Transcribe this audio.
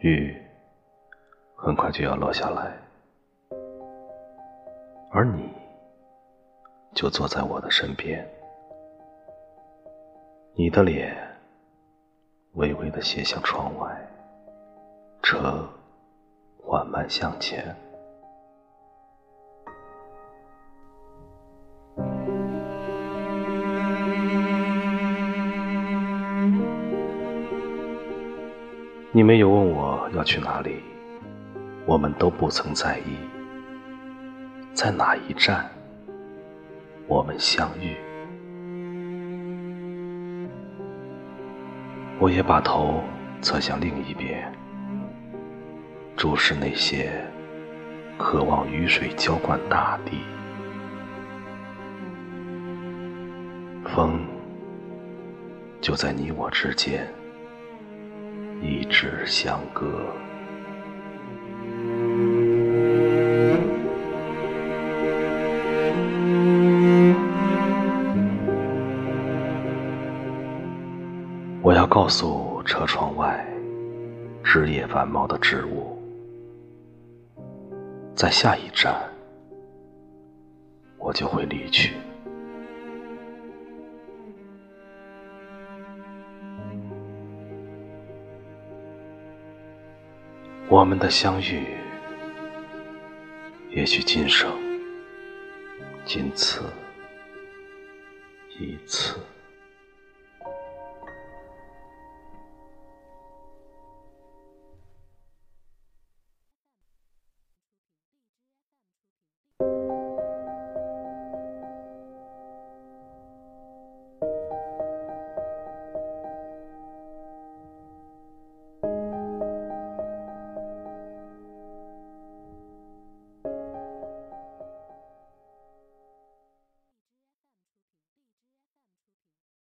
雨很快就要落下来，而你就坐在我的身边，你的脸微微的斜向窗外，车缓慢向前。你没有问我要去哪里，我们都不曾在意，在哪一站我们相遇。我也把头侧向另一边，注视那些渴望雨水浇灌大地，风就在你我之间。一直相隔。我要告诉车窗外枝叶繁茂的植物，在下一站，我就会离去。我们的相遇，也许今生，仅此一次。